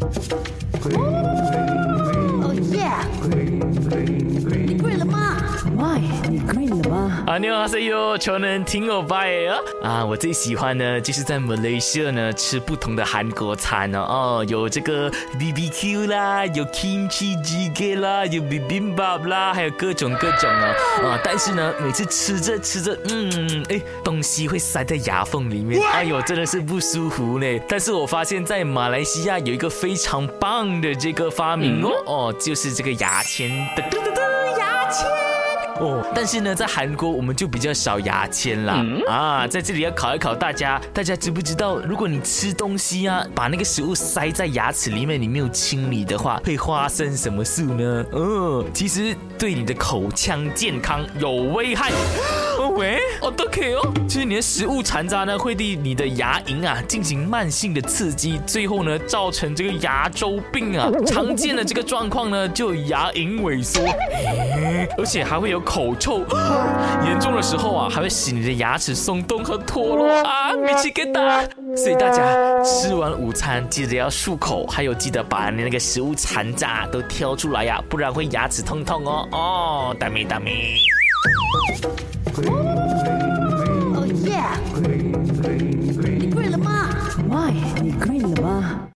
哦吗？喂，你 green 了吗？啊，你好，阿 Sir 哟，全能听我拜啊！啊，我最喜欢呢，就是在马来西亚呢吃不同的韩国餐哦，哦，有这个 BBQ 啦，有 kimchi jjigae 啦，有 bibimbap 啦，还有各种各种哦，啊，但是呢，每次吃着吃着，嗯，哎，东西会塞在牙缝里面，哎呦，真的是不舒服呢。但是我发现，在马来西亚有一个非常棒的这个发明哦，哦，就是这个牙签的，噔噔噔，牙签。哦，但是呢，在韩国我们就比较少牙签啦。啊，在这里要考一考大家，大家知不知道，如果你吃东西啊，把那个食物塞在牙齿里面，你没有清理的话，会发生什么事呢？嗯，其实对你的口腔健康有危害。哦喂，哦都可以哦。其实你的食物残渣呢，会对你的牙龈啊进行慢性的刺激，最后呢造成这个牙周病啊。常见的这个状况呢，就有牙龈萎缩，而且还会有口臭。严重的时候啊，还会使你的牙齿松动和脱落啊，米奇给打。所以大家吃完午餐记得要漱口，还有记得把你那个食物残渣都挑出来呀，不然会牙齿痛痛哦。哦，大咪大咪。にくんだ